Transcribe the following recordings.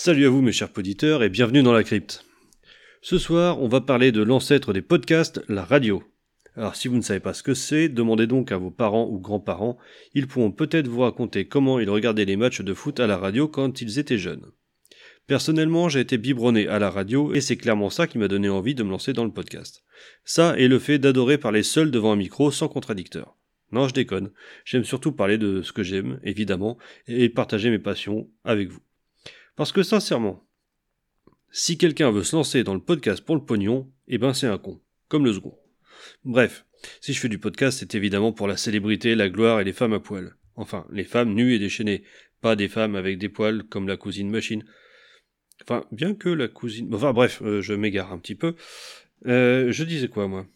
Salut à vous mes chers auditeurs et bienvenue dans la crypte. Ce soir, on va parler de l'ancêtre des podcasts, la radio. Alors si vous ne savez pas ce que c'est, demandez donc à vos parents ou grands-parents, ils pourront peut-être vous raconter comment ils regardaient les matchs de foot à la radio quand ils étaient jeunes. Personnellement, j'ai été biberonné à la radio et c'est clairement ça qui m'a donné envie de me lancer dans le podcast. Ça et le fait d'adorer parler seul devant un micro sans contradicteur. Non, je déconne. J'aime surtout parler de ce que j'aime, évidemment, et partager mes passions avec vous. Parce que sincèrement, si quelqu'un veut se lancer dans le podcast pour le pognon, eh ben c'est un con, comme le second. Bref, si je fais du podcast, c'est évidemment pour la célébrité, la gloire et les femmes à poil. Enfin, les femmes nues et déchaînées, pas des femmes avec des poils comme la cousine machine. Enfin, bien que la cousine... Enfin bref, euh, je m'égare un petit peu. Euh, je disais quoi, moi?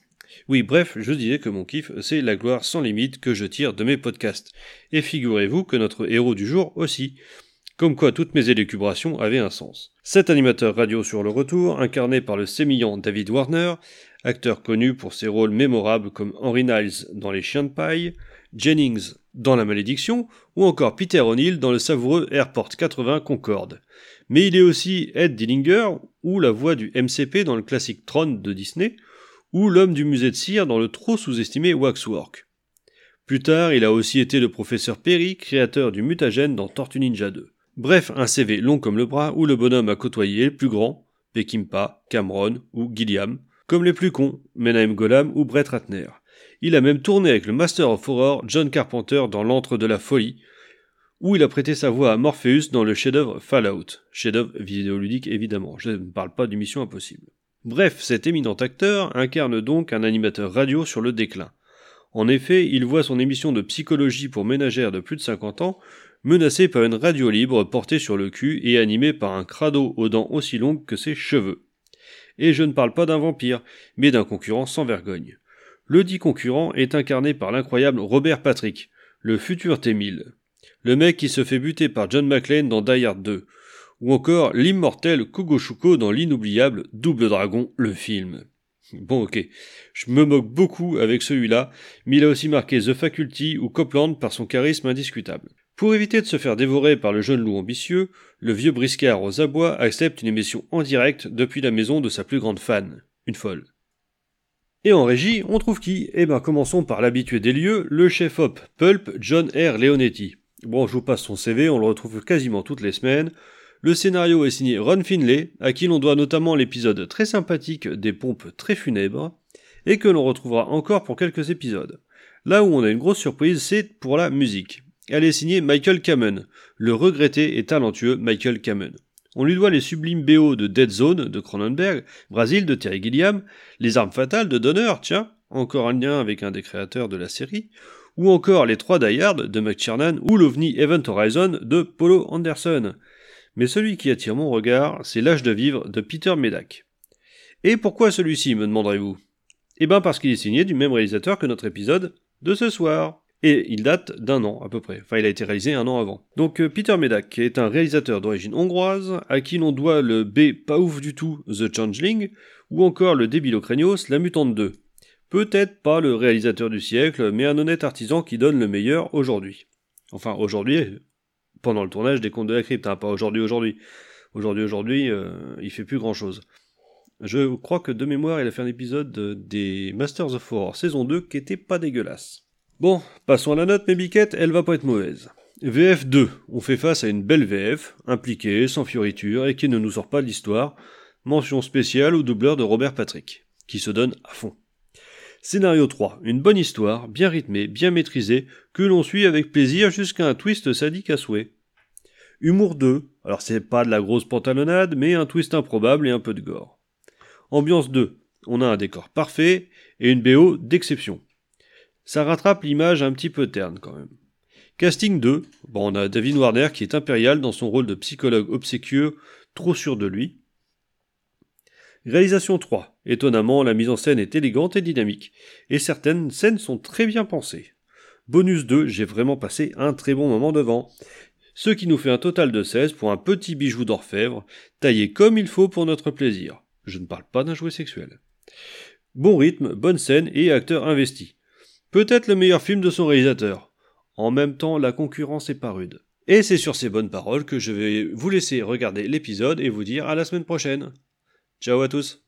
Oui, bref, je disais que mon kiff, c'est la gloire sans limite que je tire de mes podcasts. Et figurez-vous que notre héros du jour aussi. Comme quoi toutes mes élucubrations avaient un sens. Cet animateur radio sur le retour, incarné par le sémillant David Warner, acteur connu pour ses rôles mémorables comme Henry Niles dans Les Chiens de Paille, Jennings dans La Malédiction, ou encore Peter O'Neill dans le savoureux Airport 80 Concorde. Mais il est aussi Ed Dillinger, ou la voix du MCP dans le classique Tron de Disney, ou l'homme du musée de cire dans le trop sous-estimé Waxwork. Plus tard, il a aussi été le professeur Perry, créateur du mutagène dans Tortue Ninja 2. Bref, un CV long comme le bras où le bonhomme a côtoyé les plus grands, Pekimpa, Cameron ou Gilliam, comme les plus cons, Menahem Golam ou Brett Ratner. Il a même tourné avec le Master of Horror John Carpenter dans L'Antre de la Folie, où il a prêté sa voix à Morpheus dans le chef-d'œuvre Fallout, chef-d'œuvre vidéoludique évidemment, je ne parle pas du Mission Impossible. Bref, cet éminent acteur incarne donc un animateur radio sur le déclin. En effet, il voit son émission de psychologie pour ménagères de plus de 50 ans menacée par une radio libre portée sur le cul et animée par un crado aux dents aussi longues que ses cheveux. Et je ne parle pas d'un vampire, mais d'un concurrent sans vergogne. Le dit concurrent est incarné par l'incroyable Robert Patrick, le futur T-1000. Le mec qui se fait buter par John McClane dans Die Hard 2. Ou encore l'immortel Kogoshuko dans l'inoubliable Double Dragon, le film. Bon ok, je me moque beaucoup avec celui-là, mais il a aussi marqué The Faculty ou Copland par son charisme indiscutable. Pour éviter de se faire dévorer par le jeune loup ambitieux, le vieux briscard aux abois accepte une émission en direct depuis la maison de sa plus grande fan, une folle. Et en régie, on trouve qui? Eh ben commençons par l'habitué des lieux, le chef-op Pulp John R. Leonetti. Bon, je vous passe son CV, on le retrouve quasiment toutes les semaines. Le scénario est signé Ron Finlay, à qui l'on doit notamment l'épisode très sympathique des pompes très funèbres, et que l'on retrouvera encore pour quelques épisodes. Là où on a une grosse surprise, c'est pour la musique. Elle est signée Michael Kamen, le regretté et talentueux Michael Kamen. On lui doit les sublimes BO de Dead Zone de Cronenberg, Brasil de Terry Gilliam, Les Armes Fatales de Donner, tiens, encore un lien avec un des créateurs de la série, ou encore Les Trois Die de McTiernan ou l'OVNI Event Horizon de Polo Anderson. Mais celui qui attire mon regard, c'est L'âge de vivre de Peter Medak. Et pourquoi celui-ci, me demanderez-vous? Eh ben parce qu'il est signé du même réalisateur que notre épisode de ce soir. Et il date d'un an à peu près. Enfin, il a été réalisé un an avant. Donc euh, Peter Medak est un réalisateur d'origine hongroise, à qui l'on doit le B pas ouf du tout, The Changeling, ou encore le Débilocranios, La Mutante 2. Peut-être pas le réalisateur du siècle, mais un honnête artisan qui donne le meilleur aujourd'hui. Enfin, aujourd'hui, pendant le tournage des Contes de la Crypte, hein, pas aujourd'hui, aujourd'hui. Aujourd'hui, aujourd'hui, euh, il fait plus grand chose. Je crois que de mémoire, il a fait un épisode des Masters of War saison 2 qui était pas dégueulasse. Bon, passons à la note, mes biquettes, elle va pas être mauvaise. VF 2, on fait face à une belle VF, impliquée, sans fioriture, et qui ne nous sort pas de l'histoire. Mention spéciale au doubleur de Robert Patrick, qui se donne à fond. Scénario 3, une bonne histoire, bien rythmée, bien maîtrisée, que l'on suit avec plaisir jusqu'à un twist sadique à souhait. Humour 2, alors c'est pas de la grosse pantalonnade, mais un twist improbable et un peu de gore. Ambiance 2, on a un décor parfait et une BO d'exception. Ça rattrape l'image un petit peu terne quand même. Casting 2, bon, on a David Warner qui est impérial dans son rôle de psychologue obséquieux, trop sûr de lui. Réalisation 3. Étonnamment, la mise en scène est élégante et dynamique, et certaines scènes sont très bien pensées. Bonus 2, j'ai vraiment passé un très bon moment devant, ce qui nous fait un total de 16 pour un petit bijou d'orfèvre, taillé comme il faut pour notre plaisir. Je ne parle pas d'un jouet sexuel. Bon rythme, bonne scène et acteur investi. Peut-être le meilleur film de son réalisateur. En même temps, la concurrence est pas rude. Et c'est sur ces bonnes paroles que je vais vous laisser regarder l'épisode et vous dire à la semaine prochaine. Ciao à tous